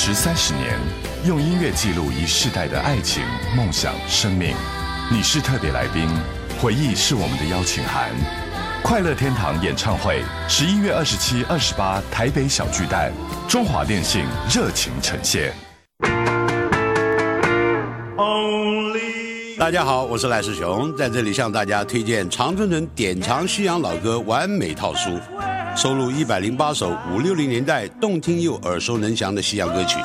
十三十年，用音乐记录一世代的爱情、梦想、生命。你是特别来宾，回忆是我们的邀请函。快乐天堂演唱会，十一月二十七、二十八，台北小巨蛋，中华电信热情呈现。大家好，我是赖世雄，在这里向大家推荐常春藤典藏西洋老歌完美套书，收录一百零八首五六零年代动听又耳熟能详的西洋歌曲，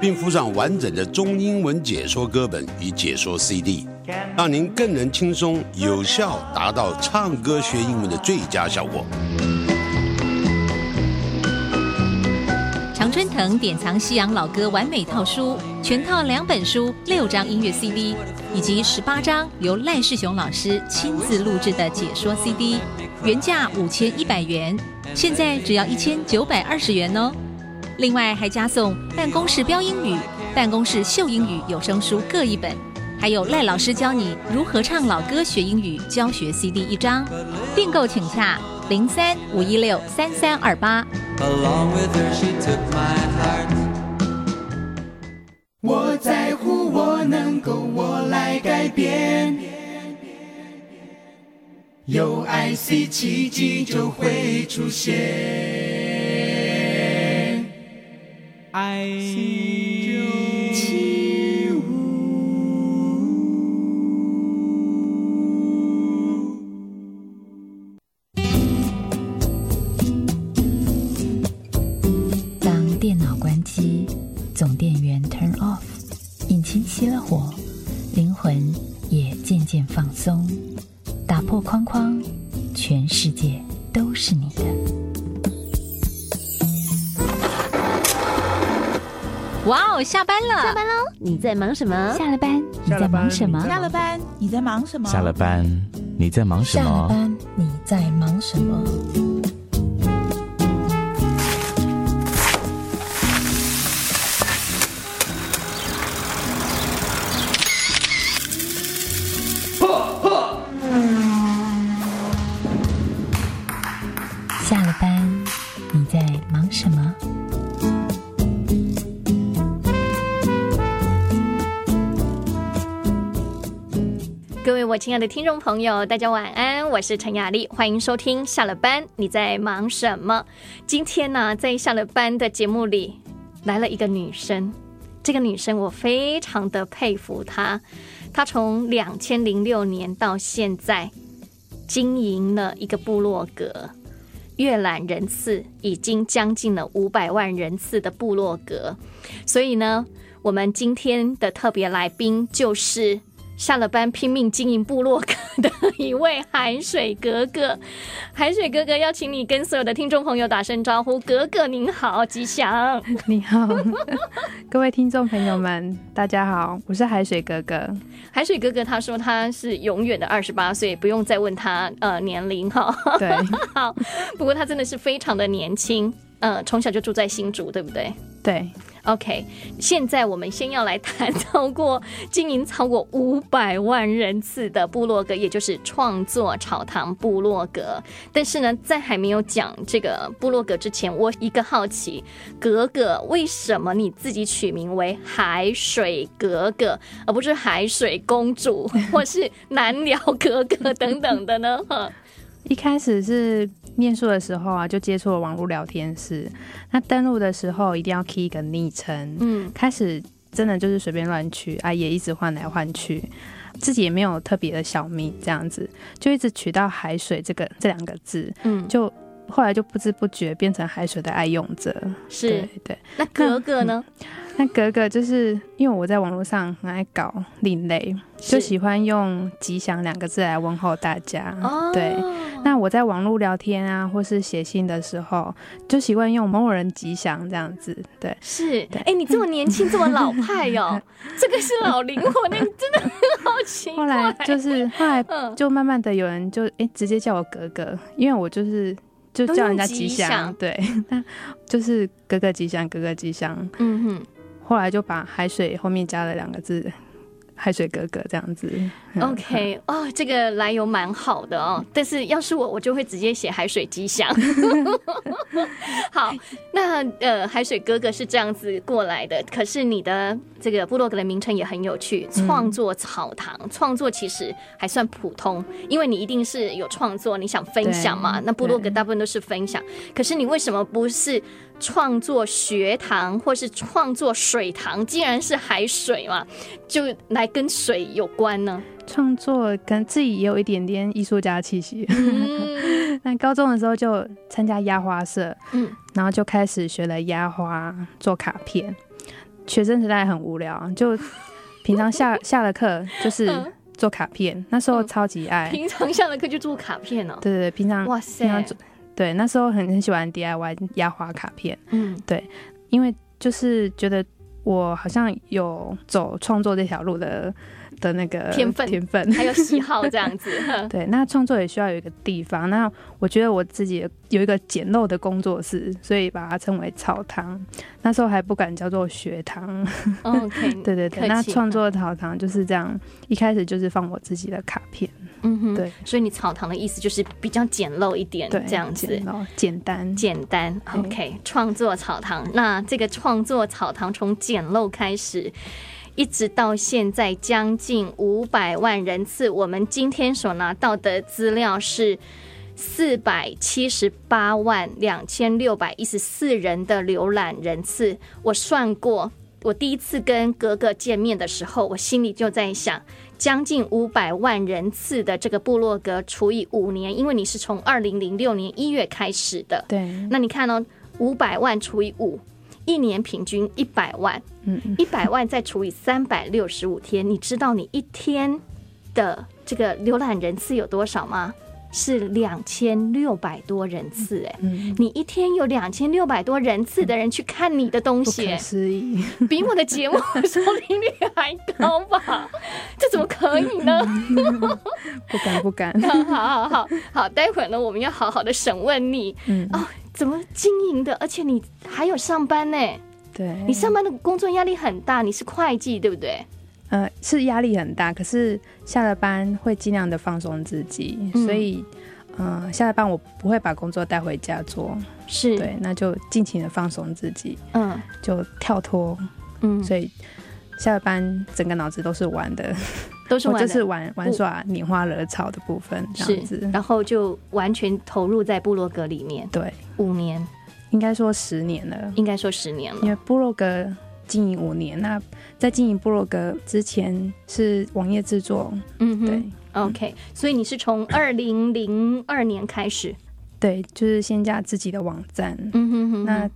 并附上完整的中英文解说歌本与解说 CD，让您更能轻松有效达到唱歌学英文的最佳效果。常春藤典藏西洋老歌完美套书，全套两本书、六张音乐 CD，以及十八张由赖世雄老师亲自录制的解说 CD，原价五千一百元，现在只要一千九百二十元哦。另外还加送办公室标英语、办公室秀英语有声书各一本，还有赖老师教你如何唱老歌学英语教学 CD 一张。订购请洽零三五一六三三二八。Along with her, she took my heart. 我在乎，我能够，我来改变。有爱，C 奇迹就会出现。爱起舞。当电脑关机，总电源 turn off，引擎熄了火，灵魂也渐渐放松，框框，全世界都是你的。哇哦，下班了！下班喽！你在忙什么？下了班，你在忙什么？下了班，你在忙什么？下了班，你在忙什下了么？班，你在忙什么？亲爱的听众朋友，大家晚安，我是陈雅丽，欢迎收听下了班你在忙什么？今天呢，在下了班的节目里来了一个女生，这个女生我非常的佩服她，她从两千零六年到现在经营了一个部落格。阅览人次已经将近了五百万人次的部落格，所以呢，我们今天的特别来宾就是下了班拼命经营部落格的一位海水格格。海水哥哥邀请你跟所有的听众朋友打声招呼，格格您好，吉祥。你好，各位听众朋友们，大家好，我是海水哥哥。海水哥哥他说他是永远的二十八岁，不用再问他呃年龄哈。对，好，不过他真的是非常的年轻，呃，从小就住在新竹，对不对？对，OK，现在我们先要来谈超过经营超过五百万人次的部落格，也就是创作草堂部落格。但是呢，在还没有讲这个部落格之前，我一个好奇，格格为什么你自己取名为海水格格，而不是海水公主 或是南寮格格等等的呢？哈一开始是念书的时候啊，就接触了网络聊天室。那登录的时候一定要 key 一个昵称，嗯，开始真的就是随便乱取啊，也一直换来换去，自己也没有特别的小名，这样子就一直取到海水这个这两个字，嗯，就后来就不知不觉变成海水的爱用者。是对。对，那格格呢？那格格就是因为我在网络上很爱搞另类，就喜欢用“吉祥”两个字来问候大家。哦，对，那我在网络聊天啊，或是写信的时候，就习惯用某某人吉祥这样子。对，是，对哎、你这么年轻，这么老派哟、这个是老灵魂，那个真的很好奇怪。后来就是后来嗯，就慢慢的有人就哎、直接叫我格格，因为我就是就叫人家吉祥，对，那就是哥哥吉祥，哥哥吉祥。嗯哼，后来就把海水后面加了两个字，海水哥哥这样子。OK，哦，这个来由蛮好的哦。但是要是我，我就会直接写海水吉祥。好，那呃，海水哥哥是这样子过来的。可是你的这个部落格的名称也很有趣，创作草堂。创作其实还算普通，因为你一定是有创作，你想分享嘛。那部落格大部分都是分享，可是你为什么不是创作学堂或是创作水塘，竟然是海水嘛，就来跟水有关呢？创作跟自己也有一点点艺术家气息。嗯 那高中的时候就参加压花社，嗯然后就开始学了压花、做卡片。学生时代很无聊，就平常下 下了课就是嗯做卡片，那时候嗯超级爱。平常下了课就做卡片哦。对对对，平常哇平常塞，做对那时候很很喜欢 DIY 压花卡片，嗯对因为就是觉得我好像有走创作这条路的的那个天分天分，还有喜好这样子。对，那创作也需要有一个地方。那我觉得我自己有一个简陋的工作室，所以把它称为草堂。那时候还不敢叫做学堂。OK，对对对，那创作草堂就是这样，一开始就是放我自己的卡片，嗯哼，对，所以你草堂的意思就是比较简陋一点，对，这样子简。单。简单，OK，创作草堂。那这个创作草堂从简陋开始，一直到现在将近五百万人次。我们今天所拿到的资料是四百七十八万两千六百一十四人的浏览人次。我算过，我第一次跟格格见面的时候，我心里就在想。将近五百万人次的这个部落格除以五年，因为你是从二零零六年一月开始的，对，那你看哦，五百万除以五，一年平均一百万，嗯嗯，一百万再除以三百六十五天，你知道你一天的这个浏览人次有多少吗？是两千六百多人次，哎，嗯，你一天有两千六百多人次的人去看你的东不西，可哎思议。比我的节目收听率还高吧？这怎么可以呢？不 敢不敢。好好好好好，待会儿呢，我们要好好的审问你嗯，哦，怎么经营的？而且你还有上班呢，对，你上班的工作压力很大，你是会计对不对？呃，是压力很大，可是下了班会尽量的放松自己，嗯。所以，呃，下了班我不会把工作带回家做，是，对，那就尽情的放松自己，嗯就跳脱，嗯，所以下了班整个脑子都是玩的，都是 玩的就是玩玩耍、拈花惹草的部分这样是子，，然后就完全投入在部落格里面，对，五年，应该说十年了，应该说十年了。因为部落格经营五年，那在经营部落格之前是网页制作，嗯哼对。，OK，所以你是从二零零二年开始，对，就是先架自己的网站，嗯哼哼，那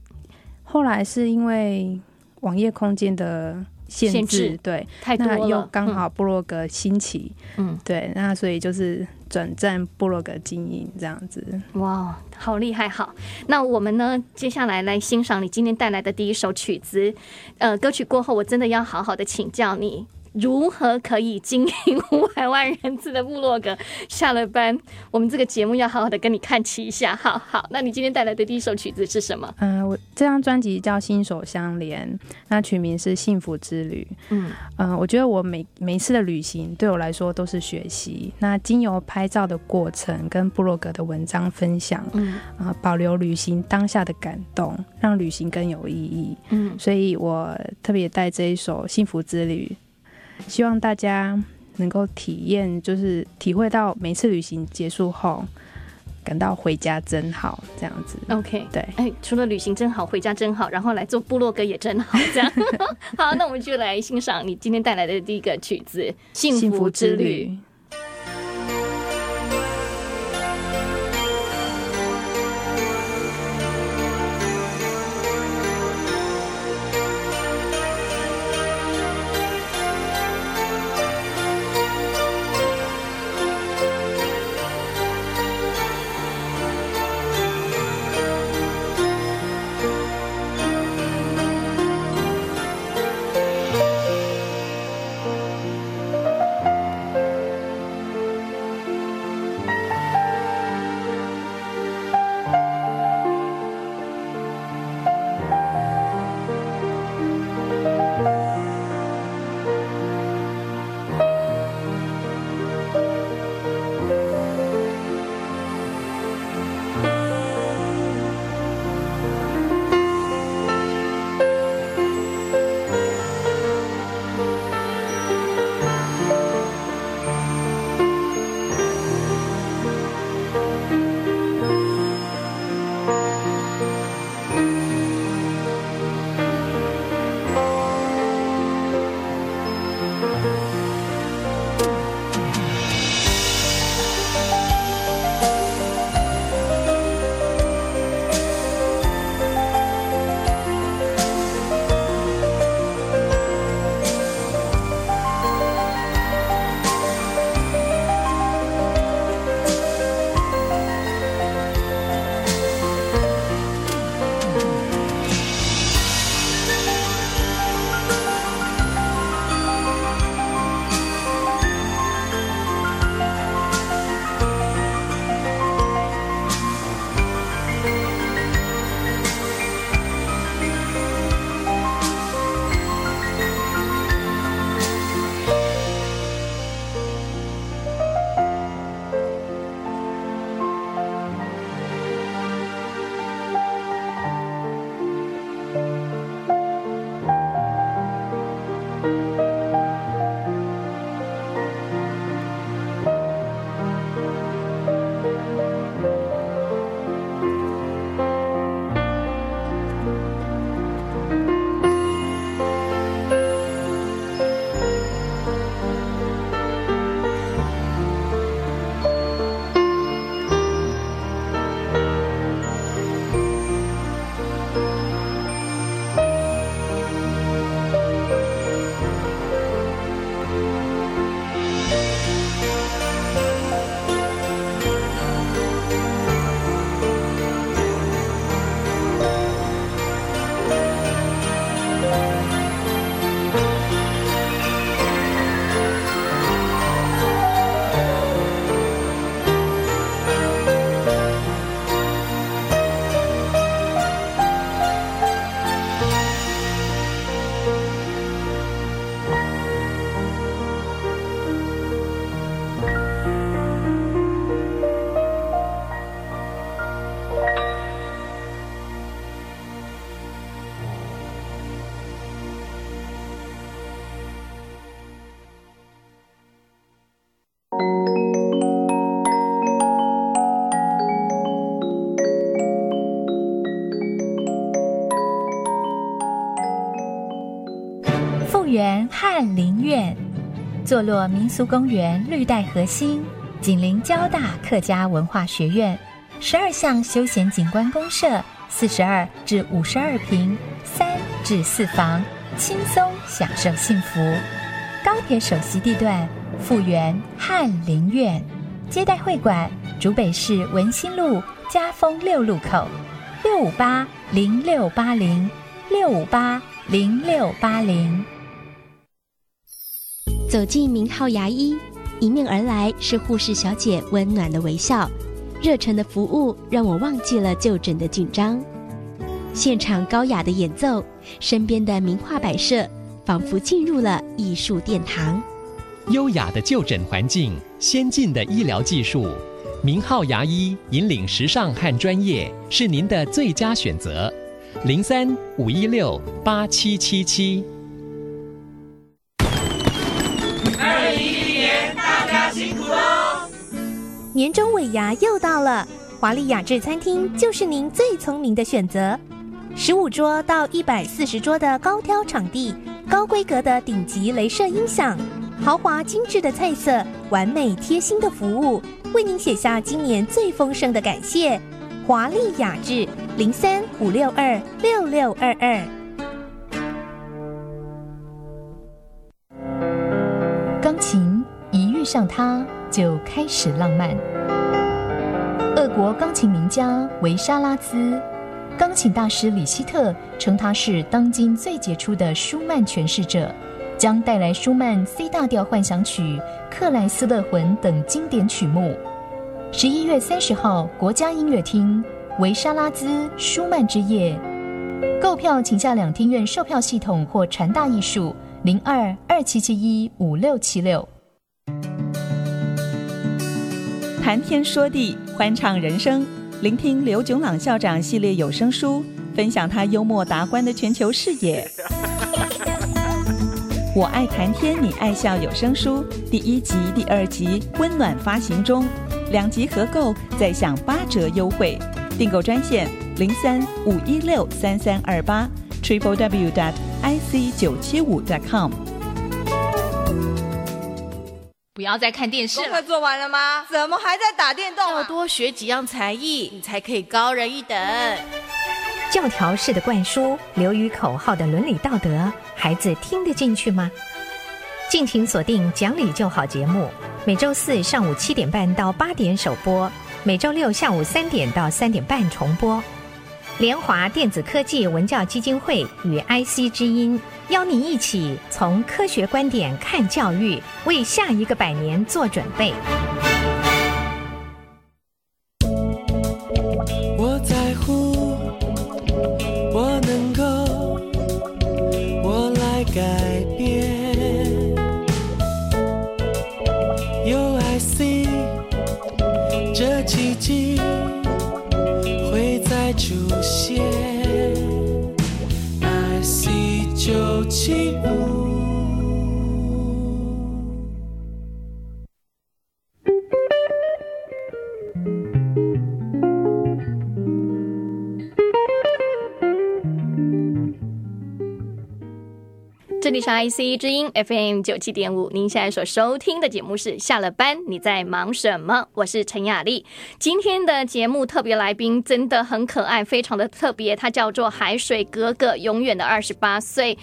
后来是因为网页空间的限限制，对，太多了，那又刚好部落格兴起，嗯，对，那所以就是转战部落格经营这样子。嗯，哇，好厉害！好，那我们呢，接下来来欣赏你今天带来的第一首曲子。呃，歌曲过后，我真的要好好的请教你。如何可以经营五百万人次的部落格？下了班，我们这个节目要好好的跟你看齐一下。好好，那你今天带来的第一首曲子是什么？嗯、我这张专辑叫《心手相连》，那曲名是《幸福之旅》。嗯嗯、我觉得我每每一次的旅行对我来说都是学习。那经由拍照的过程跟部落格的文章分享，嗯啊、保留旅行当下的感动，让旅行更有意义。嗯所以我特别带这一首《幸福之旅》，希望大家能够体验，就是体会到每次旅行结束后，感到回家真好这样子。，OK。对，哎，除了旅行真好，回家真好，然后来做部落格也真好，这样。好，那我们就来欣赏你今天带来的第一个曲子《幸福之旅》。。复原翰林院，坐落民俗公园绿带核心，紧邻交大客家文化学院，十二项休闲景观公社，四十二至五十二平，三至四房，轻松享受幸福。高铁首席地段，复原翰林院，接待会馆，竹北市文心路嘉丰六路口，六五八零六八零六五八零六八零。走进名号牙医，迎面而来是护士小姐温暖的微笑，热忱的服务让我忘记了就诊的紧张。现场高雅的演奏，身边的名画摆设，仿佛进入了艺术殿堂。优雅的就诊环境，先进的医疗技术，名号牙医引领时尚和专业，是您的最佳选择。零三五一六八七七七。年终尾牙又到了，华丽雅致餐厅就是您最聪明的选择。十五桌到一百四十桌的高挑场地，高规格的顶级镭射音响，豪华精致的菜色，完美贴心的服务，为您写下今年最丰盛的感谢。华丽雅致零三五六二六六二二。钢琴一遇上它就开始浪漫。俄国钢琴名家维沙拉兹，钢琴大师李希特称他是当今最杰出的舒曼诠释者，将带来舒曼 C 大调幻想曲、克莱斯勒魂等经典曲目。十一月三十号，国家音乐厅维沙拉兹舒曼之夜，购票请下两厅院售票系统或传大艺术零二二七七一五六七六。谈天说地，欢唱人生，聆听刘炯朗校长系列有声书，分享他幽默达观的全球视野。我爱谈天，你爱笑有声书第一集、第二集温暖发行中。两集合购再享八折优惠，订购专线零三五一六三三二八 triple w dot i c 九七五 dot com。不要再看电视了。功课做完了吗？怎么还在打电动、啊？要多学几样才艺，你才可以高人一等。教条式的灌输，流于口号的伦理道德，孩子听得进去吗？敬请锁定《讲理就好》节目。每周四上午七点半到八点首播，每周六下午三点到三点半重播。联华电子科技文教基金会与 IC 之音邀您一起从科学观点看教育，为下一个百年做准备。这里是 IC 之音 FM 九七点五，您现在所收听的节目是下了班你在忙什么？我是陈雅丽。今天的节目特别来宾真的很可爱，非常的特别，他叫做海水哥哥，永远的二十八岁。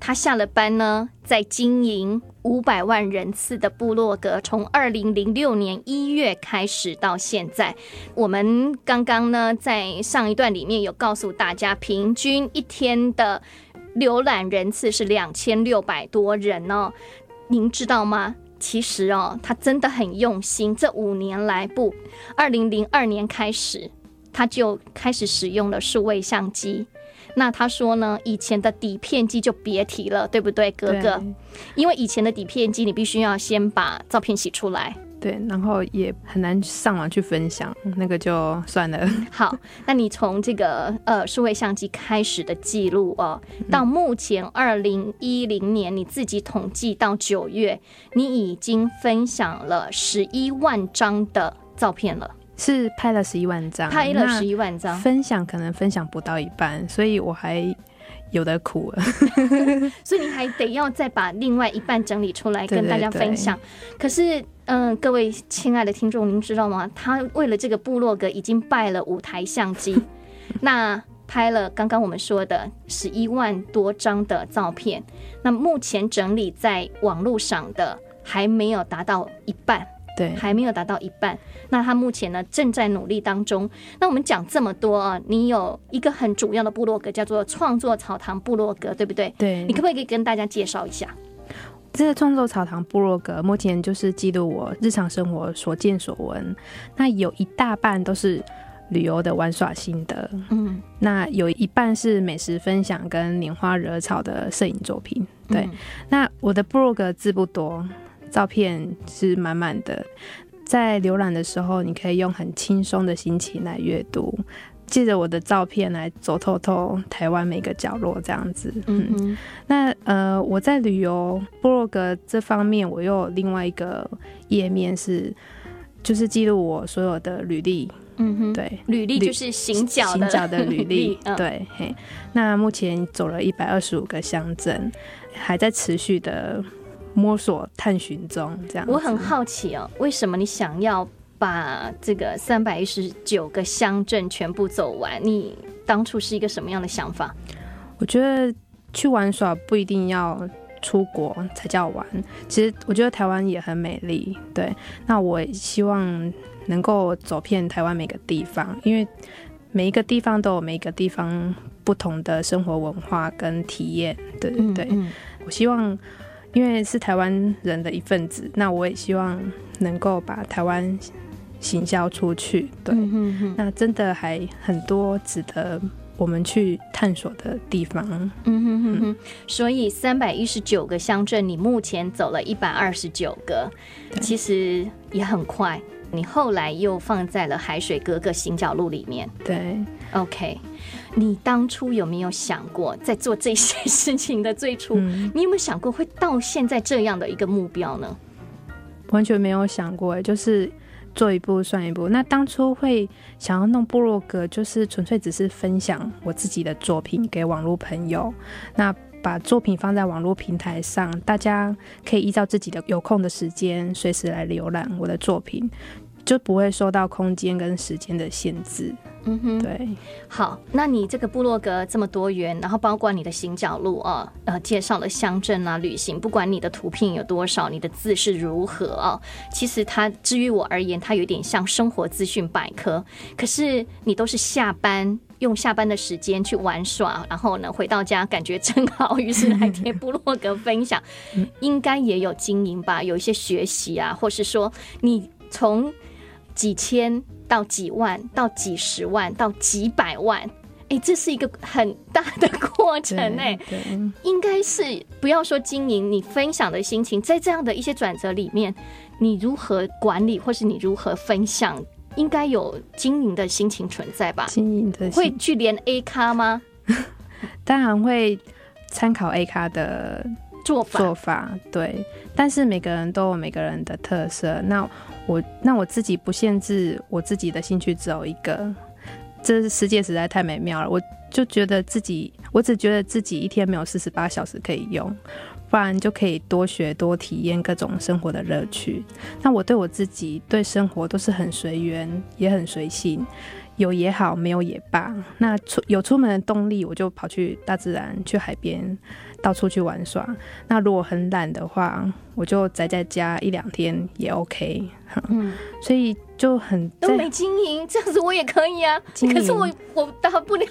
他下了班呢，在经营五百万人次的部落格，从二零零六年一月开始到现在，我们刚刚呢在上一段里面有告诉大家，平均一天的。浏览人次是两千六百多人哦，您知道吗？其实哦，他真的很用心。这五年来，不，二零零二年开始，他就开始使用了数位相机。那他说呢，以前的底片机就别提了，对不对，哥哥？因为以前的底片机，你必须要先把照片洗出来。对，然后也很难上网去分享，那个就算了。好，那你从这个呃数位相机开始的记录哦，到目前二零一零年你自己统计到九月，你已经分享了十一万张的照片了，是拍了十一万张，拍了十一万张，分享可能分享不到一半，所以我还有的苦了。所以你还得要再把另外一半整理出来跟大家对分享。可是，嗯、各位亲爱的听众，您知道吗？他为了这个部落格已经拜了五台相机，那拍了刚刚我们说的十一万多张的照片。那目前整理在网络上的还没有达到一半。对，还没有达到一半。那他目前呢正在努力当中。那我们讲这么多啊，你有一个很主要的部落格叫做创作草堂部落格，对不对？对你可不可以跟大家介绍一下？这个创作草堂部落格目前就是记录我日常生活所见所闻，那有一大半都是旅游的玩耍心得，嗯，那有一半是美食分享跟拈花惹草的摄影作品。对，嗯那我的部落格字不多，照片是满满的，在浏览的时候，你可以用很轻松的心情来阅读。借着我的照片来走透透台湾每个角落，这样子。嗯哼那呃，我在旅游部落格这方面，我又有另外一个页面是，就是记录我所有的履历。嗯哼，对，履历就是行脚的行脚的履历。嗯对，嘿，那目前走了一百二十五个乡镇，还在持续的摸索探寻中。这样，我很好奇哦，为什么你想要把这个三百一十九个乡镇全部走完？你当初是一个什么样的想法？我觉得去玩耍不一定要出国才叫玩，其实我觉得台湾也很美丽。对，那我希望能够走遍台湾每个地方，因为每一个地方都有每一个地方不同的生活文化跟体验。对对对，嗯我希望。因为是台湾人的一份子，那我也希望能够把台湾行销出去。对，嗯那真的还很多值得我们去探索的地方。嗯哼哼哼，所以三百一十九个乡镇，你目前走了一百二十九个，其实也很快。你后来又放在了海水哥哥行脚路里面。对，OK。你当初有没有想过，在做这些事情的最初，你有没有想过会到现在这样的一个目标呢？完全没有想过，就是做一步算一步。那当初会想要弄部落格，就是纯粹只是分享我自己的作品给网络朋友。那把作品放在网络平台上，大家可以依照自己的有空的时间，随时来浏览我的作品，就不会受到空间跟时间的限制。嗯哼，对。好，那你这个部落格这么多元，然后包括你的行脚路啊，呃，介绍了乡镇啊、旅行，不管你的图片有多少，你的字是如何啊，其实它至于我而言，它有点像生活资讯百科。可是你都是下班用下班的时间去玩耍，然后呢回到家感觉真好，于是来贴部落格分享，应该也有经营吧，有一些学习啊，或是说你从几千。到几万，到几十万，到几百万，哎，这是一个很大的过程哎，应该是不要说经营，你分享的心情，在这样的一些转折里面，你如何管理，或是你如何分享，应该有经营的心情存在吧？经营的会去连 A 咖吗？当然会参考 A 咖的做法，做法对，但是每个人都有每个人的特色，那。我那我自己不限制我自己的兴趣只有一个，这世界实在太美妙了。我就觉得自己，我只觉得自己一天没有四十八小时可以用，不然就可以多学多体验各种生活的乐趣。那我对我自己对生活都是很随缘，也很随性，有也好，没有也罢。那出有出门的动力，我就跑去大自然，去海边。到处去玩耍。那如果很懒的话，我就宅在家一两天也 OK。嗯，所以就很都没经营，这样子我也可以啊。可是我我达不了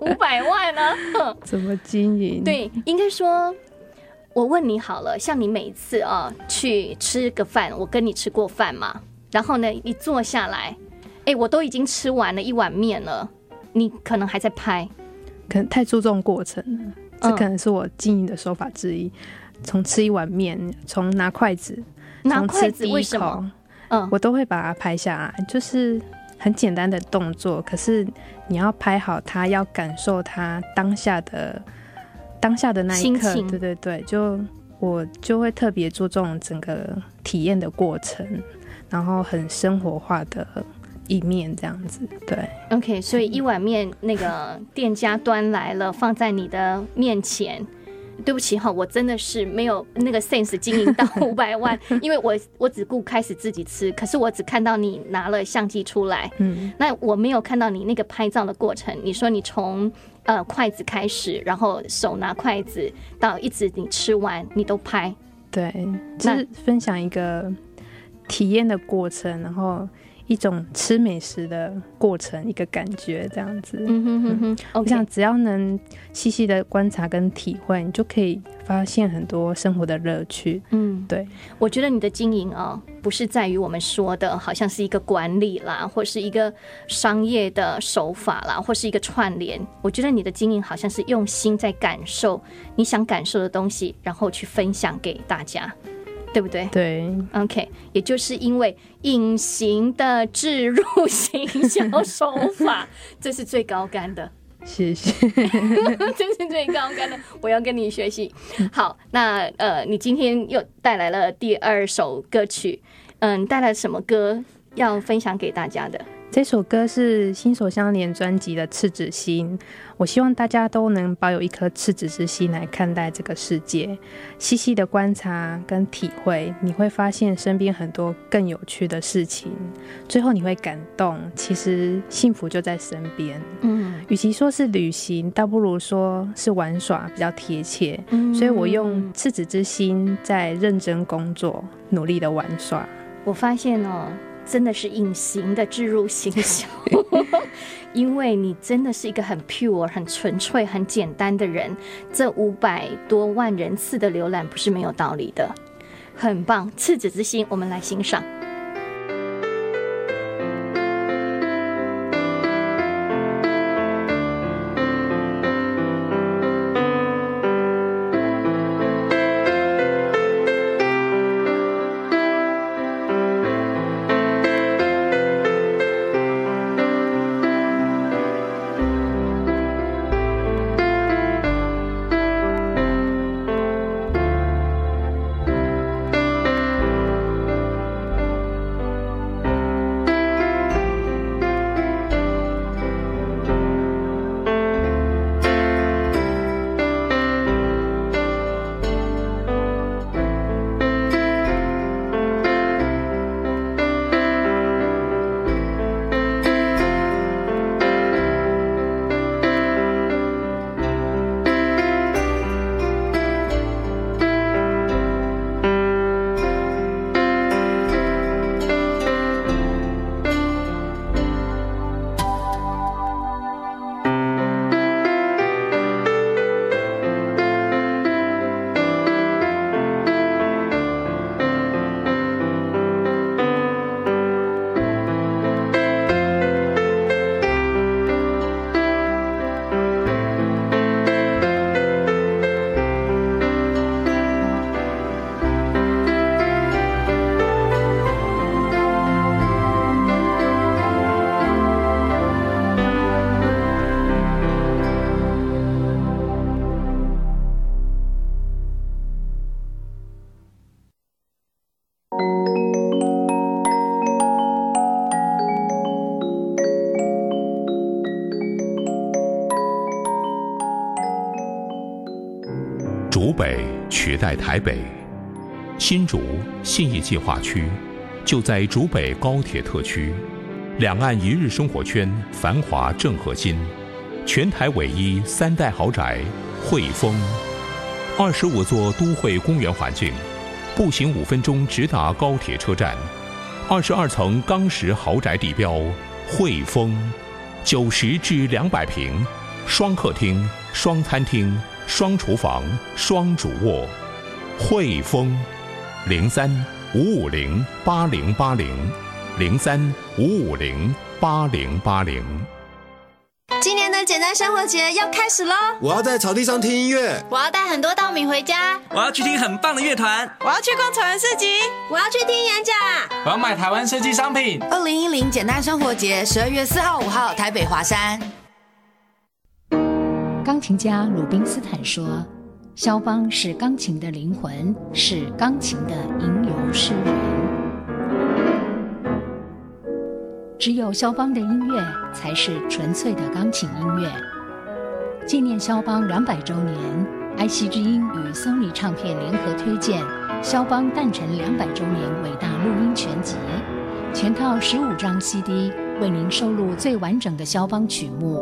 五百万啊。怎么经营？对，应该说，我问你好了，像你每次啊去吃个饭，我跟你吃过饭嘛，然后呢一坐下来，哎，我都已经吃完了一碗面了，你可能还在拍，可能太注重过程了。这可能是我经营的手法之一，从吃一碗面，从拿筷子，拿筷子为什么？嗯，我都会把它拍下来，就是很简单的动作，可是你要拍好它，要感受它当下的当下的那一刻，对对对，就我就会特别注重整个体验的过程，然后很生活化的一面这样子。对，OK，所以一碗面那个店家端来了，放在你的面前。对不起哈，我真的是没有那个 sense 经营到 五百万，因为我我只顾开始自己吃，可是我只看到你拿了相机出来，嗯，那我没有看到你那个拍照的过程。你说你从呃筷子开始，然后手拿筷子到一直你吃完，你都拍，对，就是分享一个体验的过程，然后。一种吃美食的过程，一个感觉这样子。嗯哼哼哼，我想只要能细细的观察跟体会，你就可以发现很多生活的乐趣。嗯，对，我觉得你的经营啊，不是在于我们说的好像是一个管理啦，或是一个商业的手法啦，或是一个串联。我觉得你的经营好像是用心在感受你想感受的东西，然后去分享给大家。对不对？对，OK，也就是因为隐形的置入行销手法，这是最高干的。谢谢，这是最高干的，我要跟你学习。好，那呃，你今天又带来了第二首歌曲，嗯，带来什么歌要分享给大家的？这首歌是《心手相连》专辑的《赤子心》，我希望大家都能保有一颗赤子之心来看待这个世界，细细的观察跟体会，你会发现身边很多更有趣的事情，最后你会感动，其实幸福就在身边。嗯，与其说是旅行，倒不如说是玩耍比较贴切。嗯，所以我用赤子之心在认真工作，努力的玩耍。我发现哦。真的是隐形的置入行销，因为你真的是一个很 pure、很纯粹、很简单的人。这五百多万人次的浏览不是没有道理的，很棒。赤子之心，我们来欣赏。在台北新竹信义计划区，就在竹北高铁特区，两岸一日生活圈繁华正核心，全台唯一三代豪宅汇丰，二十五座都会公园环境，步行五分钟直达高铁车站，二十二层钢石豪宅地标汇丰，九十至两百平，双客厅、双餐厅、双厨房、双主卧。汇丰，零三五五零八零八零，零三五五零八零八零。今年的简单生活节要开始喽！我要在草地上听音乐，我要带很多稻米回家，我要去听很棒的乐团，我要去逛草原市集，我要去听演讲，我要买台湾设计商品。二零一零简单生活节，十二月四号、五号，台北华山。钢琴家鲁宾斯坦说。肖邦是钢琴的灵魂，是钢琴的吟游诗人。只有肖邦的音乐才是纯粹的钢琴音乐。纪念肖邦两百周年，IC 之音与 Sony 唱片联合推荐肖邦诞辰两百周年伟大录音全集，全套十五张 CD 为您收录最完整的肖邦曲目，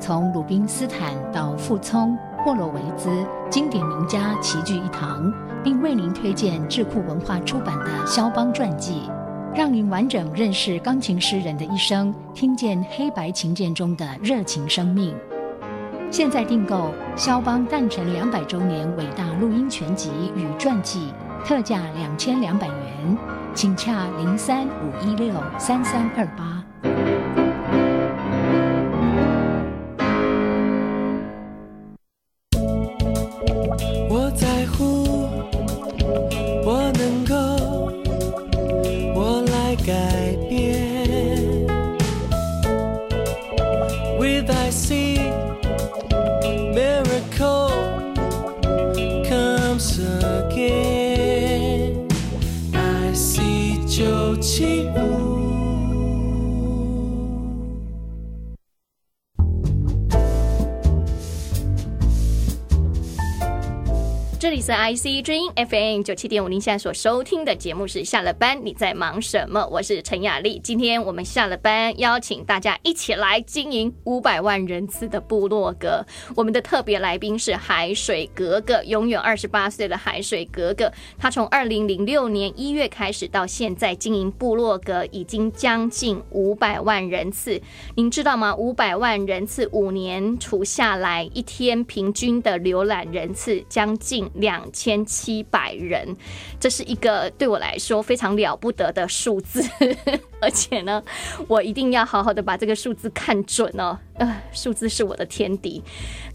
从鲁宾斯坦到傅聪、霍洛维兹，经典名家齐聚一堂，并为您推荐智库文化出版的肖邦传记。让您完整认识钢琴诗人的一生，听见黑白琴键中的热情生命。现在订购肖邦诞辰两百周年伟大录音全集与传记，特价两千两百元，请洽零三五一六三三二八。是 IC 之音 FM 九七点五，您现在所收听的节目是下了班你在忙什么？我是陈雅丽。今天我们下了班，邀请大家一起来经营五百万人次的部落格。我们的特别来宾是海水格格，永远二十八岁的海水格格。他从二零零六年一月开始到现在经营部落格，已经将近五百万人次。您知道吗？五百万人次五年除下来，一天平均的浏览人次将近。两两千七百人，这是一个对我来说非常了不得的数字，而且呢，我一定要好好的把这个数字看准哦。呃，数字是我的天敌。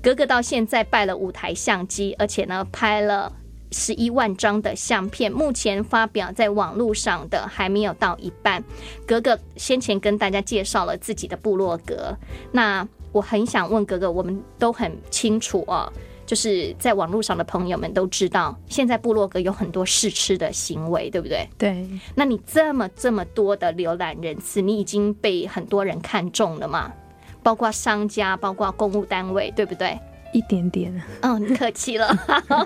格格到现在拜了五台相机，而且呢，拍了十一万张的相片，目前发表在网络上的还没有到一半。格格先前跟大家介绍了自己的部落格，那我很想问格格，我们都很清楚哦。就是在网络上的朋友们都知道，现在部落格有很多试吃的行为，对不对？对。那你这么这么多的浏览人次，你已经被很多人看中了嘛？包括商家，包括公务单位，对不对？一点点。嗯，客气了。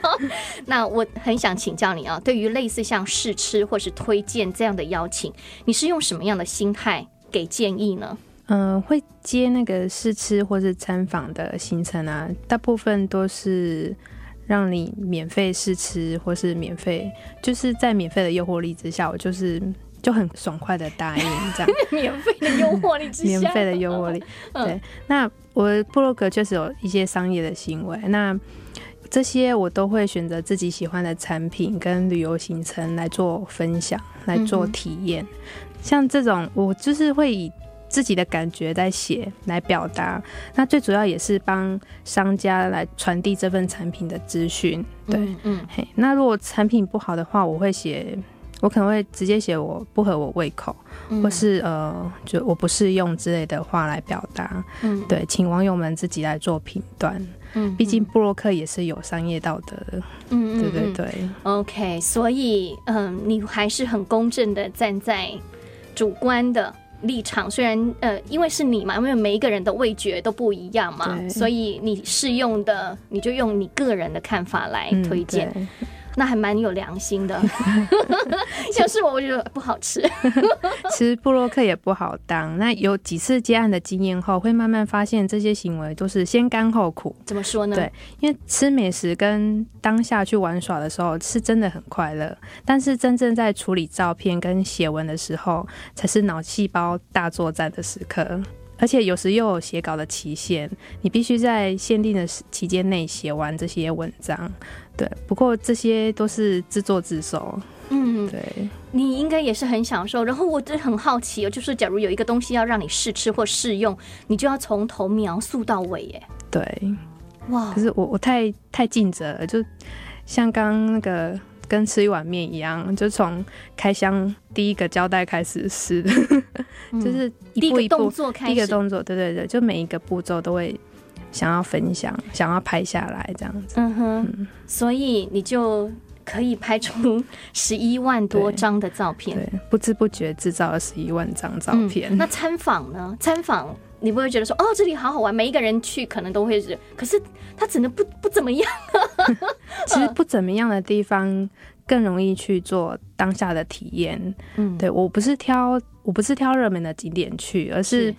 那我很想请教你啊，对于类似像试吃或是推荐这样的邀请，你是用什么样的心态给建议呢？嗯，会接那个试吃或是参访的行程啊，大部分都是让你免费试吃，或是免费，就是在免费的诱惑力之下，我就是就很爽快的答应这样。免费的诱惑力之下，免费的诱惑力。对，那我布洛格确实有一些商业的行为，那这些我都会选择自己喜欢的产品跟旅游行程来做分享，来做体验。像这种，我就是会以。自己的感觉在写来表达，那最主要也是帮商家来传递这份产品的资讯。对，嗯，嘿，那如果产品不好的话，我会写，我可能会直接写我不合我胃口，或是呃，就我不适用之类的话来表达。嗯，对，请网友们自己来做评断。嗯，毕竟布洛克也是有商业道德的。嗯，对对对。OK，所以嗯，你还是很公正的站在主观的。立场虽然呃，因为是你嘛，因为每一个人的味觉都不一样嘛，所以你适用的你就用你个人的看法来推荐。那还蛮有良心的，要是我，我觉得不好吃。其实布洛克也不好当。那有几次接案的经验后，会慢慢发现这些行为都是先甘后苦。怎么说呢？对，因为吃美食跟当下去玩耍的时候是真的很快乐，但是真正在处理照片跟写文的时候，才是脑细胞大作战的时刻。而且有时又有写稿的期限，你必须在限定的期间内写完这些文章。对，不过这些都是自作自受。嗯，对，你应该也是很享受。然后我真的很好奇哦，就是假如有一个东西要让你试吃或试用，你就要从头描述到尾耶。对，哇！可是我我太太尽责了，就像刚那个。跟吃一碗面一样，就从开箱第一个胶带开始试，就是一步一步，第一个动作，对对对，就每一个步骤都会想要分享，想要拍下来这样子。嗯哼，所以你就。可以拍出 十一万多张的照片，对，不知不觉制造了十一万张照片。那参访呢？参访你不会觉得说哦，这里好好玩，每一个人去可能都会是，可是它真的不不怎么样。其实不怎么样的地方更容易去做当下的体验。嗯，对我不是挑我不是挑热门的景点去，而是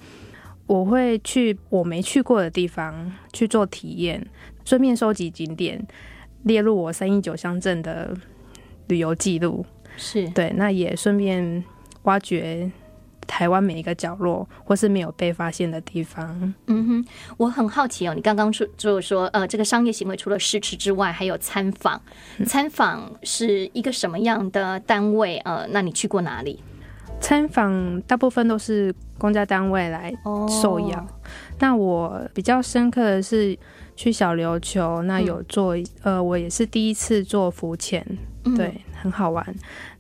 我会去我没去过的地方去做体验，顺便收集景点。列入我三一九乡镇的旅游记录，是对，那也顺便挖掘台湾每一个角落或是没有被发现的地方。嗯哼，我很好奇哦，你刚刚说就是说，呃，这个商业行为除了试吃之外，还有参访。参访是一个什么样的单位？呃，那你去过哪里？参访大部分都是公家单位来受邀，那我比较深刻的是。去小琉球，那有做呃，我也是第一次做浮潜，对，很好玩。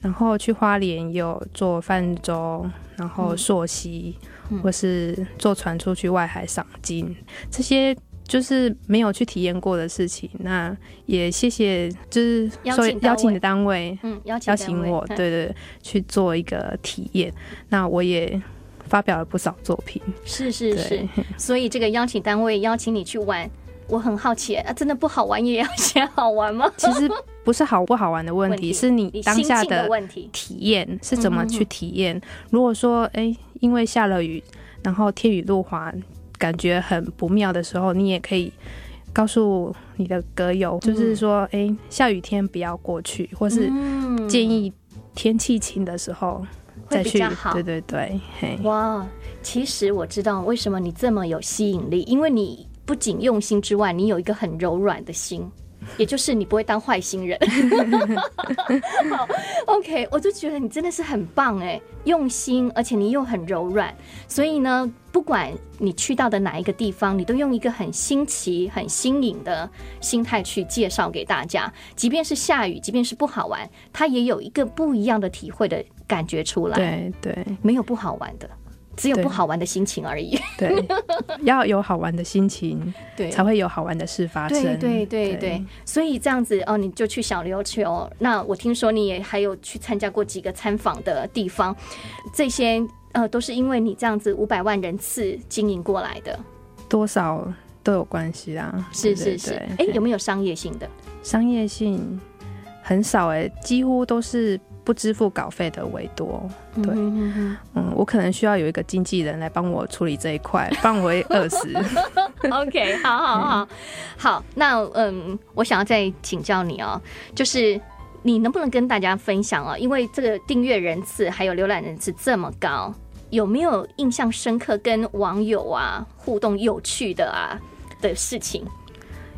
然后去花莲有做泛舟，然后溯溪，或是坐船出去外海赏金，这些就是没有去体验过的事情。那也谢谢，就是邀请邀请的单位，嗯，邀请邀请我，对对，去做一个体验。那我也发表了不少作品，是是是。所以这个邀请单位邀请你去玩。我很好奇啊，真的不好玩也要写好玩吗？其实不是好不好玩的问题，是你当下的问题体验是怎么去体验。如果说哎，因为下了雨，然后天雨路滑，感觉很不妙的时候，你也可以告诉你的歌友，就是说哎，下雨天不要过去，或是建议天气晴的时候再去。对对对，哇，其实我知道为什么你这么有吸引力，因为你。不仅用心之外，你有一个很柔软的心，也就是你不会当坏心人。好，OK，我就觉得你真的是很棒哎，用心，而且你又很柔软，所以呢，不管你去到的哪一个地方，你都用一个很新奇、很新颖的心态去介绍给大家。即便是下雨，即便是不好玩，它也有一个不一样的体会的感觉出来。对对，没有不好玩的。只有不好玩的心情而已。对，要有好玩的心情，对，才会有好玩的事发生。对对对对，所以这样子哦，你就去小琉球。那我听说你也还有去参加过几个参访的地方，这些呃都是因为你这样子五百万人次经营过来的，多少都有关系啊。是是是，哎，有没有商业性的？商业性很少哎，几乎都是。不支付稿费的为多，对，嗯，我可能需要有一个经纪人来帮我处理这一块，不然我会饿死。OK，好好好，好，那嗯，我想要再请教你哦，就是你能不能跟大家分享啊？因为这个订阅人次还有浏览人次这么高，有没有印象深刻跟网友啊互动有趣的啊的事情？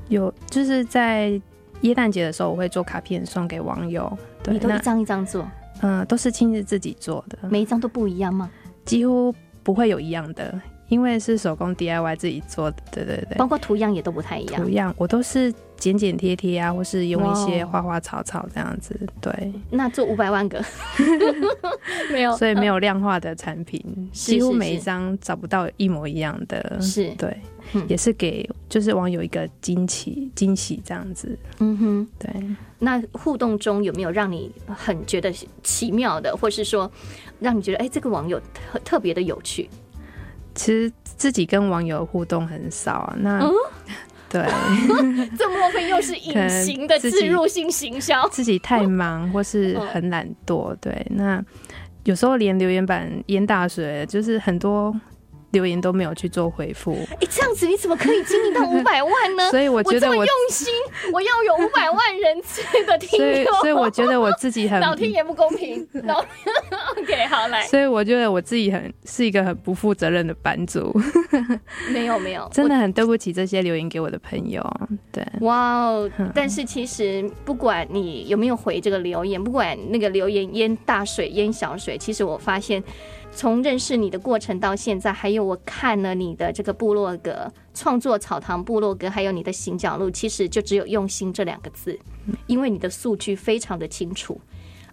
有，就是在。耶诞节的时候，我会做卡片送给网友。你都一张一张做？嗯，都是亲自自己做的。每一张都不一样吗？几乎不会有一样的，因为是手工 DIY 自己做的。对对对，包括图样也都不太一样。图样我都是剪剪贴贴啊，或是用一些花花草草这样子。对，那做五百万个 没有，所以没有量化的产品，几乎每一张找不到一模一样的。是对。也是给就是网友一个惊奇惊喜这样子，嗯哼，对。那互动中有没有让你很觉得奇妙的，或是说让你觉得哎，这个网友特特别的有趣？其实自己跟网友互动很少啊。那 对，这莫非又是隐形的自入性行销？自己太忙或是很懒惰？对，那有时候连留言板淹大水，就是很多。留言都没有去做回复，哎，这样子你怎么可以经营到 五百万呢？所以我觉得我用心，我要有五百万人次的听众，所以我觉得我自己很 老天爷不公平。老 OK，好来，所以我觉得我自己很是一个很不负责任的版主。没有没有，真的很对不起这些留言给我的朋友。对，哇哦！但是其实不管你有没有回这个留言，不管那个留言淹大水淹小水，其实我发现。从认识你的过程到现在，还有我看了你的这个部落格创作草堂部落格，还有你的行脚路，其实就只有用心这两个字，因为你的数据非常的清楚，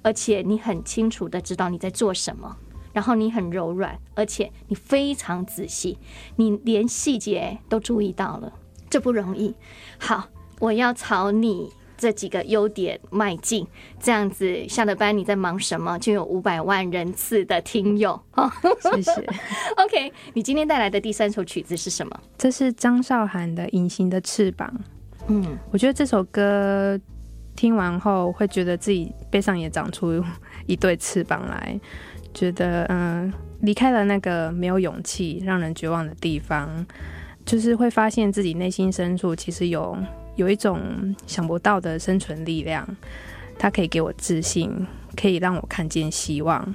而且你很清楚的知道你在做什么，然后你很柔软，而且你非常仔细，你连细节都注意到了，这不容易。好，我要朝你这几个优点迈进，这样子下了班你在忙什么，就有五百万人次的听友哦。谢谢。OK，你今天带来的第三首曲子是什么？这是张韶涵的《隐形的翅膀》。嗯，我觉得这首歌听完后，会觉得自己背上也长出一对翅膀来，觉得嗯，离开了那个没有勇气、让人绝望的地方，就是会发现自己内心深处其实有有一种想不到的生存力量，它可以给我自信，可以让我看见希望。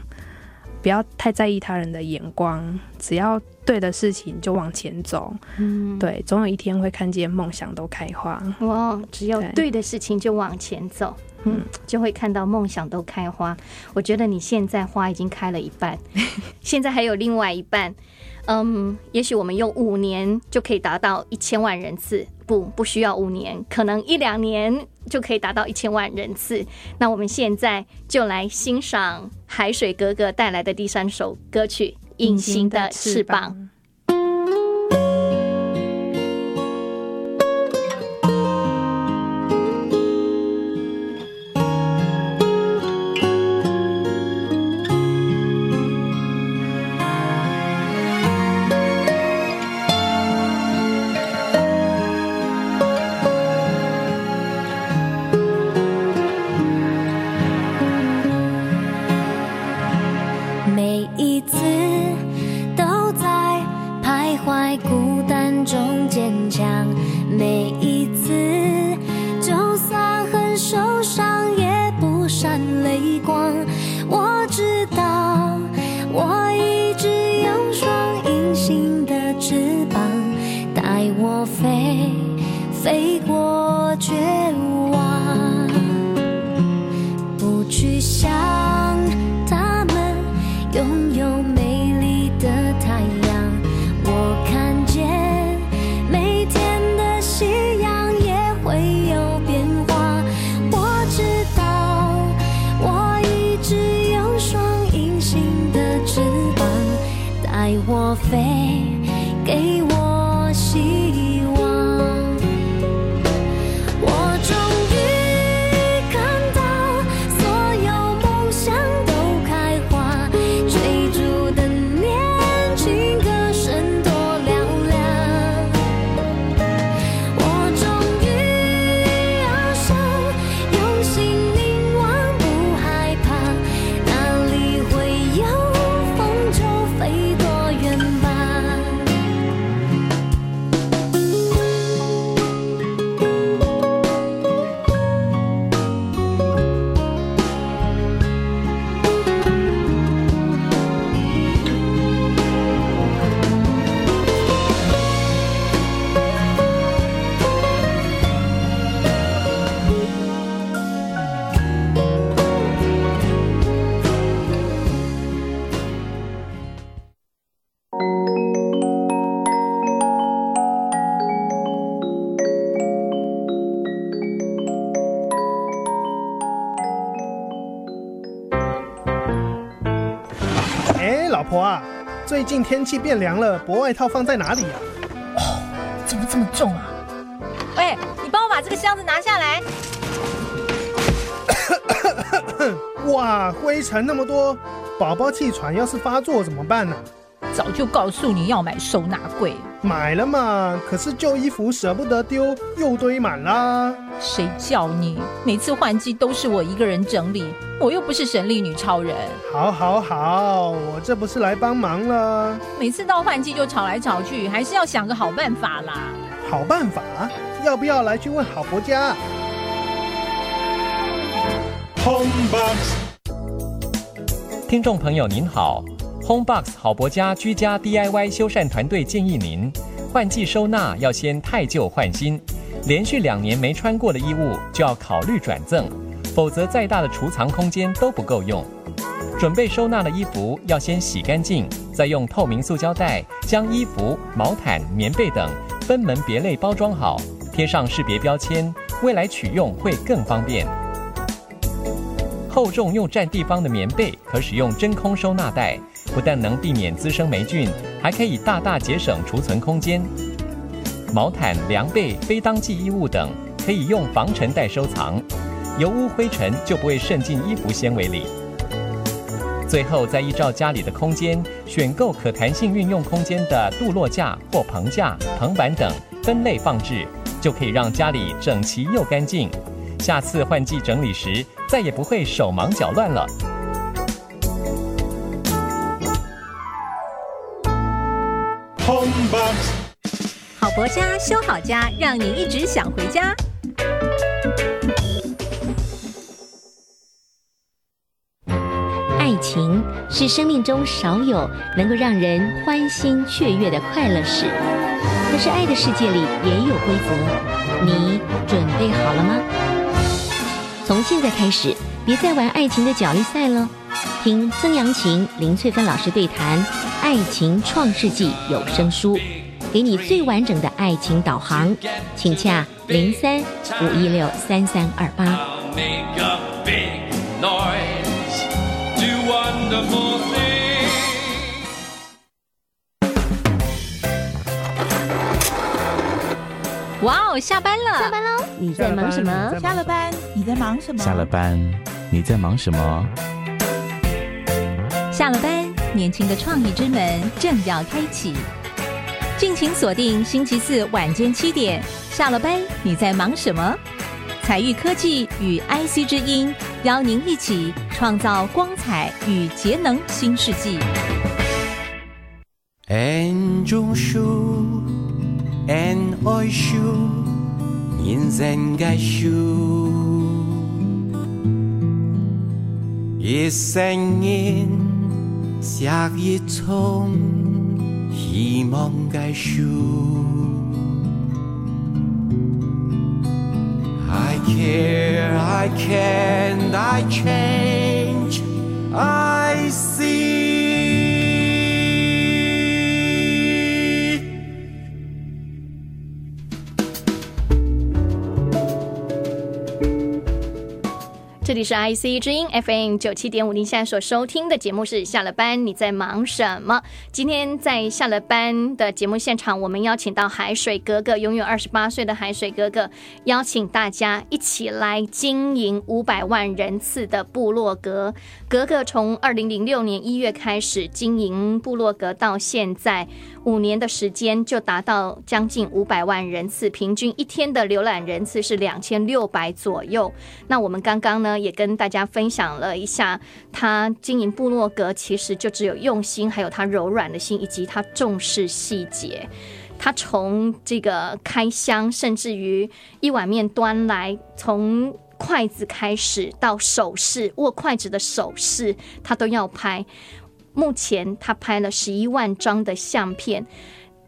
不要太在意他人的眼光，只要对的事情就往前走。嗯，对，总有一天会看见梦想都开花。哇，只有对的事情就往前走，嗯，就会看到梦想都开花。我觉得你现在花已经开了一半，现在还有另外一半。嗯，也许我们用五年就可以达到一千万人次，不，不需要五年，可能一两年就可以达到一千万人次。那我们现在就来欣赏海水哥哥带来的第三首歌曲《隐形的翅膀》。最近天气变凉了，薄外套放在哪里呀？哦，怎么这么重啊？喂，你帮我把这个箱子拿下来。哇，灰尘那么多，宝宝气喘要是发作怎么办呢？早就告诉你要买收纳柜，买了嘛。可是旧衣服舍不得丢，又堆满啦。谁叫你每次换季都是我一个人整理？我又不是神力女超人。好，好，好，我这不是来帮忙了。每次到换季就吵来吵去，还是要想个好办法啦。好办法？要不要来去问好婆家？Homebox，听众朋友您好。Homebox 好博家居家 DIY 修缮团队建议您，换季收纳要先汰旧换新，连续两年没穿过的衣物就要考虑转赠，否则再大的储藏空间都不够用。准备收纳的衣服要先洗干净，再用透明塑胶袋将衣服、毛毯、棉被等分门别类包装好，贴上识别标签，未来取用会更方便。厚重又占地方的棉被可使用真空收纳袋。不但能避免滋生霉菌，还可以大大节省储存空间。毛毯、凉被、非当季衣物等，可以用防尘袋收藏，油污灰尘就不会渗进衣服纤维里。最后再依照家里的空间选购可弹性运用空间的镀落架或棚架、棚板等分类放置，就可以让家里整齐又干净。下次换季整理时，再也不会手忙脚乱了。Home Box，博家修好家，让你一直想回家。爱情是生命中少有能够让人欢欣雀跃的快乐事，可是爱的世界里也有规则，你准备好了吗？从现在开始，别再玩爱情的角力赛了，听曾阳晴、林翠芬老师对谈《爱情创世纪》有声书，给你最完整的爱情导航，请洽零三五一六三三二八。哇哦，下班了！下班喽！你在忙什么？下了班，你在忙什么？下了班，你在忙什么？下了班，年轻的创意之门正要开启，敬请锁定星期四晚间七点。下了班，你在忙什么？彩玉科技与 IC 之音邀您一起创造光彩与节能新世纪。眼中树，眼爱树，人生该树，一生人下一丛，希望该树。I care, I can, I change, I see. 这里是 IC 之音 FM 九七点五，您现在所收听的节目是下了班你在忙什么？今天在下了班的节目现场，我们邀请到海水哥哥，拥有二十八岁的海水哥哥，邀请大家一起来经营五百万人次的部落格。格格从二零零六年一月开始经营部落格，到现在五年的时间，就达到将近五百万人次，平均一天的浏览人次是两千六百左右。那我们刚刚呢？也跟大家分享了一下，他经营部落格其实就只有用心，还有他柔软的心，以及他重视细节。他从这个开箱，甚至于一碗面端来，从筷子开始到手势握筷子的手势，他都要拍。目前他拍了十一万张的相片。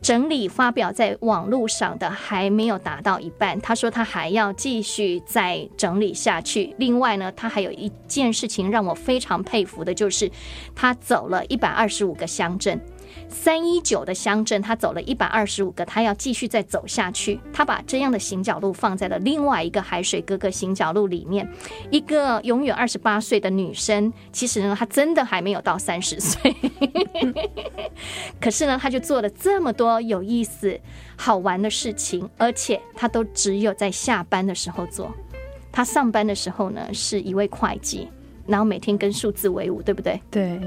整理发表在网络上的还没有达到一半，他说他还要继续再整理下去。另外呢，他还有一件事情让我非常佩服的，就是他走了一百二十五个乡镇。三一九的乡镇，他走了一百二十五个，他要继续再走下去。他把这样的行脚路放在了另外一个海水哥哥行脚路里面。一个永远二十八岁的女生，其实呢，她真的还没有到三十岁，可是呢，她就做了这么多有意思、好玩的事情，而且她都只有在下班的时候做。她上班的时候呢，是一位会计，然后每天跟数字为伍，对不对？对。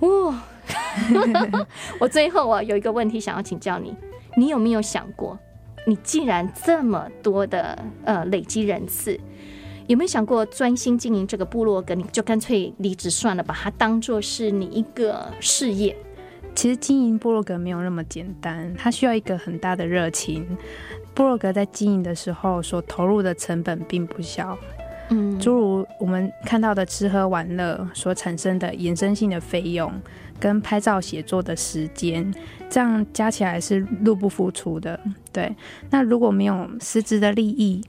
哇。我最后啊有一个问题想要请教你，你有没有想过，你既然这么多的呃累积人次，有没有想过专心经营这个部落格，你就干脆离职算了，把它当做是你一个事业？其实经营部落格没有那么简单，它需要一个很大的热情。部落格在经营的时候所投入的成本并不小。嗯，诸如我们看到的吃喝玩乐所产生的衍生性的费用，跟拍照写作的时间，这样加起来是入不敷出的。对，那如果没有实质的利益，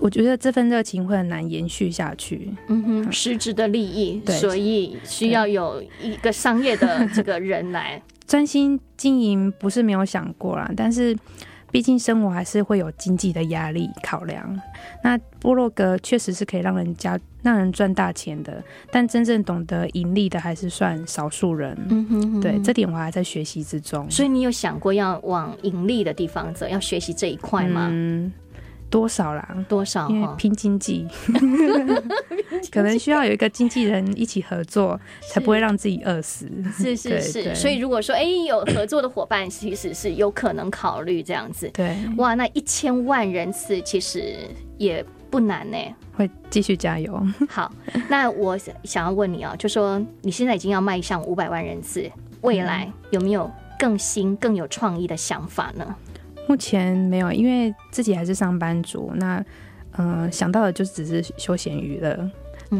我觉得这份热情会很难延续下去。嗯哼，实质的利益，所以需要有一个商业的这个人来 专心经营，不是没有想过啦，但是。毕竟生活还是会有经济的压力考量，那波洛格确实是可以让人家让人赚大钱的，但真正懂得盈利的还是算少数人。嗯哼，对，这点我还在学习之中。所以你有想过要往盈利的地方走，要学习这一块吗？嗯，多少啦？多少？因为拼经济，可能需要有一个经纪人一起合作，才不会让自己饿死。是是是，所以如果说哎有合作的伙伴，其实是有可能考虑这样子。对，哇，那一千万人次其实也不难呢。会继续加油。好，那我想要问你啊，就说你现在已经要迈向五百万人次，未来有没有更新、更有创意的想法呢？目前没有，因为自己还是上班族。那嗯，想到的就只是休闲娱乐。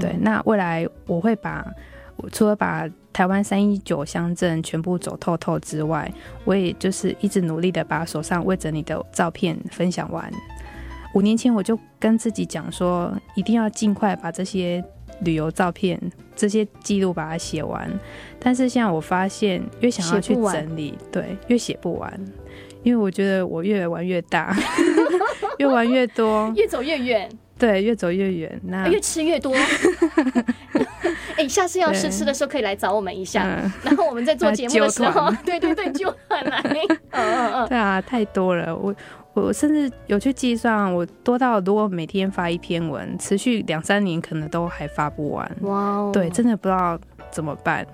对，那未来我会把除了把台湾三一九乡镇全部走透透之外，我也就是一直努力的把手上未整理的照片分享完。五年前我就跟自己讲说，一定要尽快把这些旅游照片、这些记录把它写完。但是现在我发现，越想要去整理，对，越写不完。因为我觉得我越玩越大，越玩越多，越走越远。对，越走越远。那越吃越多。哎，下次要试吃的时候可以来找我们一下，然后我们在做节目的时候，对对对，就来。嗯嗯嗯。对啊，太多了。我我甚至有去计算，我多到如果每天发一篇文，持续两三年，可能都还发不完。哇哦。对，真的不知道怎么办。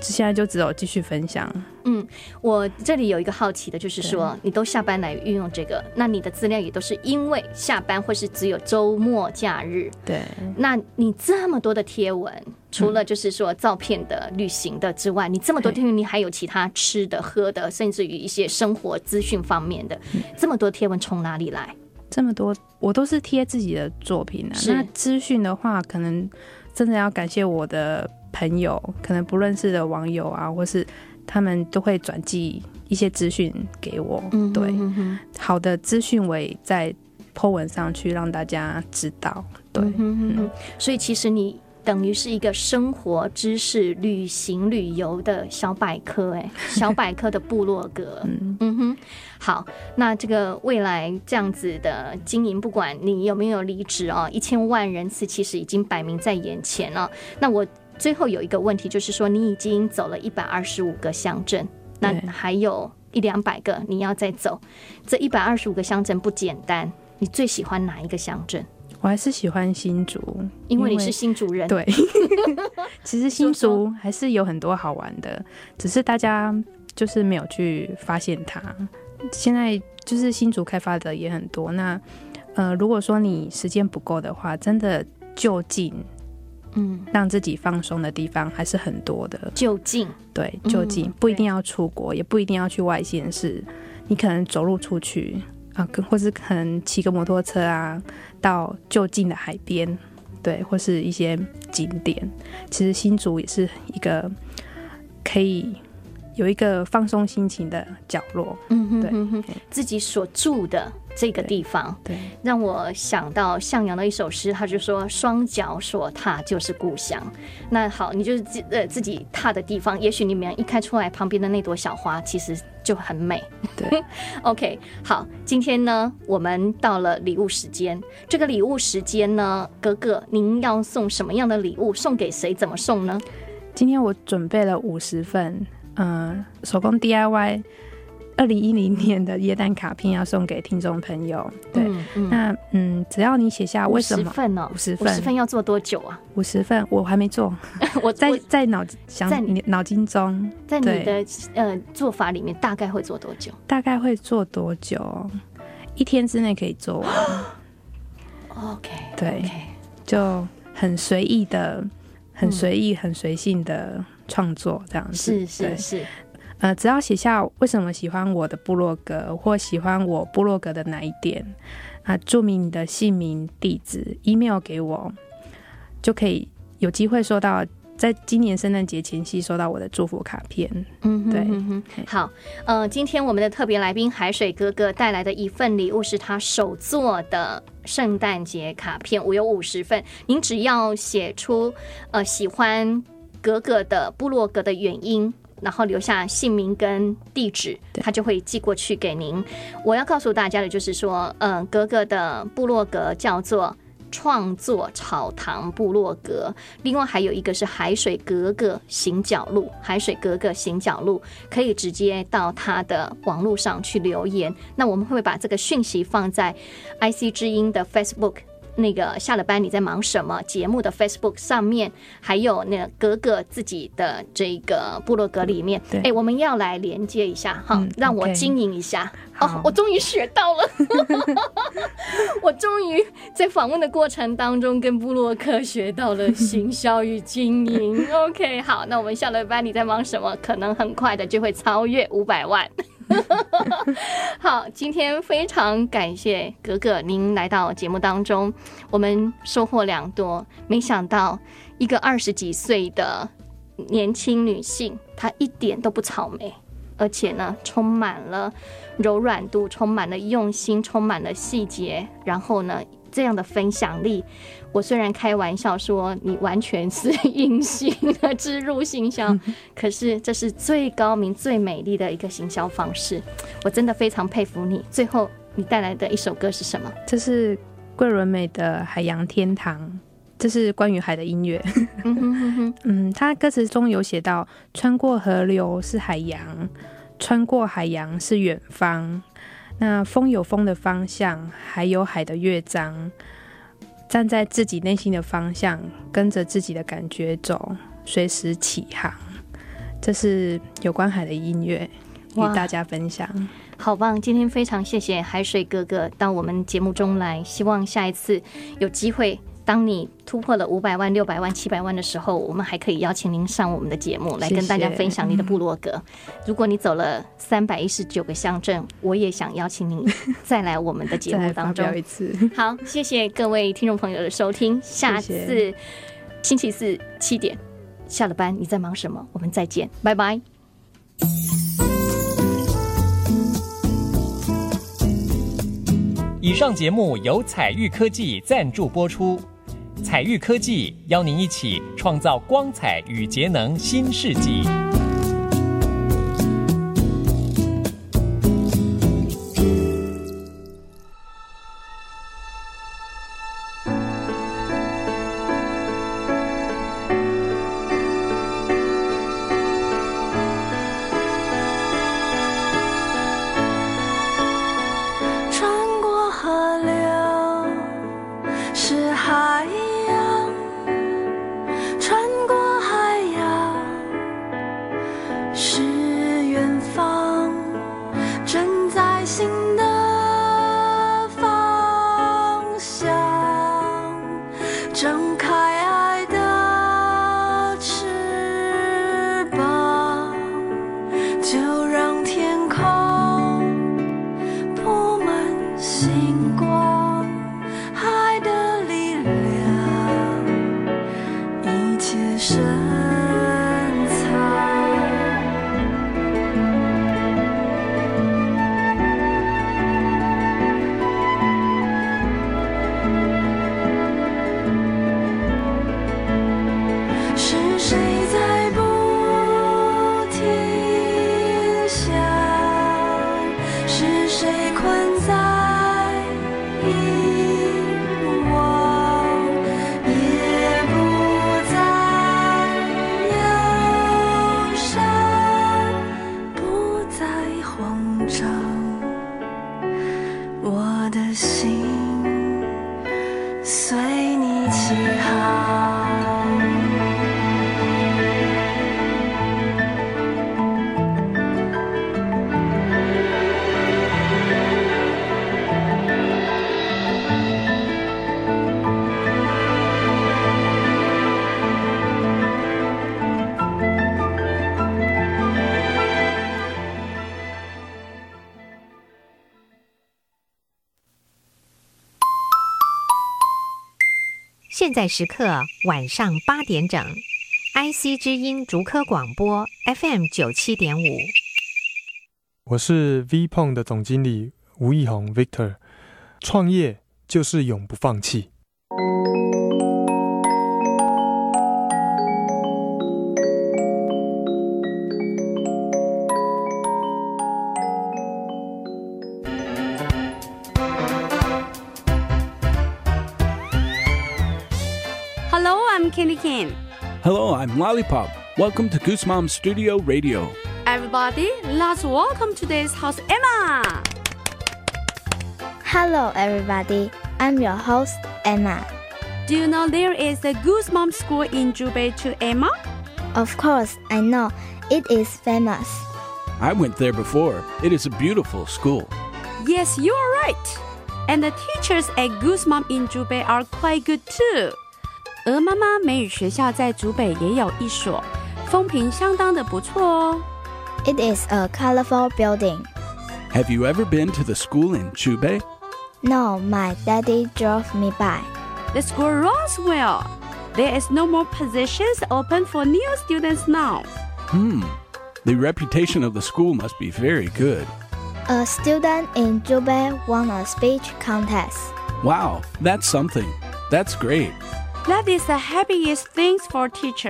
现在就只有继续分享。嗯，我这里有一个好奇的，就是说你都下班来运用这个，那你的资料也都是因为下班或是只有周末假日。对。那你这么多的贴文，除了就是说照片的、旅行的之外，你这么多贴文，你还有其他吃的、喝的，甚至于一些生活资讯方面的，这么多贴文从哪里来？这么多，我都是贴自己的作品啊。那资讯的话，可能真的要感谢我的。朋友可能不认识的网友啊，或是他们都会转寄一些资讯给我。嗯，对，好的资讯我也在 po 文上去让大家知道。对，所以其实你。等于是一个生活知识、旅行旅游的小百科，哎，小百科的部落格。嗯哼，好，那这个未来这样子的经营，不管你有没有离职哦，一千万人次其实已经摆明在眼前了。那我最后有一个问题，就是说你已经走了一百二十五个乡镇，那还有一两百个你要再走，这一百二十五个乡镇不简单。你最喜欢哪一个乡镇？我还是喜欢新竹，因为你是新竹人。对，其实新竹还是有很多好玩的，只是大家就是没有去发现它。现在就是新竹开发的也很多。那呃，如果说你时间不够的话，真的就近，嗯，让自己放松的地方还是很多的。就近，对，就近不一定要出国，也不一定要去外县市，你可能走路出去。啊，或是可能骑个摩托车啊，到就近的海边，对，或是一些景点。其实新竹也是一个可以有一个放松心情的角落。嗯哼，对，自己所住的。这个地方，对，让我想到向阳的一首诗，他就说：“双脚所踏就是故乡。”那好，你就是自呃自己踏的地方，也许你们一开出来，旁边的那朵小花其实就很美。对，OK，好，今天呢，我们到了礼物时间。这个礼物时间呢，哥哥，您要送什么样的礼物？送给谁？怎么送呢？今天我准备了五十份，嗯，手工 DIY。二零一零年的耶诞卡片要送给听众朋友，对，那嗯，只要你写下为什么份哦，五十份，五十份要做多久啊？五十份我还没做，我在在脑想在你脑筋中，在你的呃做法里面大概会做多久？大概会做多久？一天之内可以做完。OK，对，就很随意的，很随意、很随性的创作这样子，是是是。呃，只要写下为什么喜欢我的部落格，或喜欢我部落格的哪一点，啊，注明你的姓名、地址、email 给我，就可以有机会收到，在今年圣诞节前夕收到我的祝福卡片。嗯，对，好，呃，今天我们的特别来宾海水哥哥带来的一份礼物是他手做的圣诞节卡片，我有五十份，您只要写出呃喜欢格格的部落格的原因。然后留下姓名跟地址，他就会寄过去给您。我要告诉大家的就是说，嗯，格格的部落格叫做创作草堂部落格，另外还有一个是海水格格行脚路，海水格格行脚路可以直接到他的网络上去留言。那我们会把这个讯息放在 IC 之音的 Facebook。那个下了班你在忙什么？节目的 Facebook 上面，还有那个格格自己的这个部落格里面，哎，我们要来连接一下哈，让我经营一下。哦，我终于学到了，我终于在访问的过程当中跟布洛克学到了行销与经营。OK，好，那我们下了班你在忙什么？可能很快的就会超越五百万。好，今天非常感谢格格您来到节目当中，我们收获良多。没想到一个二十几岁的年轻女性，她一点都不草莓，而且呢，充满了柔软度，充满了用心，充满了细节，然后呢，这样的分享力。我虽然开玩笑说你完全是隐形的植入行销，可是这是最高明、最美丽的一个行销方式。我真的非常佩服你。最后，你带来的一首歌是什么？这是桂纶镁的《海洋天堂》，这是关于海的音乐。嗯，他 歌词中有写到：穿过河流是海洋，穿过海洋是远方。那风有风的方向，海有海的乐章。站在自己内心的方向，跟着自己的感觉走，随时起航。这是有关海的音乐，与大家分享。好棒！今天非常谢谢海水哥哥到我们节目中来，希望下一次有机会。当你突破了五百万、六百万、七百万的时候，我们还可以邀请您上我们的节目来跟大家分享你的部落格。如果你走了三百一十九个乡镇，我也想邀请您 再来我们的节目当中一次。好，谢谢各位听众朋友的收听，下次星期四七点下了班，你在忙什么？我们再见，拜拜。以上节目由彩玉科技赞助播出。彩玉科技邀您一起创造光彩与节能新世纪。现在时刻晚上八点整，IC 之音竹科广播 FM 九七点五。我是 Vpon 的总经理吴义宏 Victor，创业就是永不放弃。Hello, I'm Lollipop. Welcome to Goose Mom Studio Radio. Everybody, let's welcome today's host Emma. Hello, everybody. I'm your host Emma. Do you know there is a Goose Mom school in Jubei too, Emma? Of course, I know. It is famous. I went there before. It is a beautiful school. Yes, you are right. And the teachers at Goose Mom in Jubei are quite good too. 鹅妈妈美语学校在竹北也有一所，风评相当的不错哦。It is a colorful building. Have you ever been to the school in Jubei? No, my daddy drove me by. The school runs well. There is no more positions open for new students now. Hmm. The reputation of the school must be very good. A student in Jubei won a speech contest. Wow, that's something. That's great. That is the happiest things for teachers.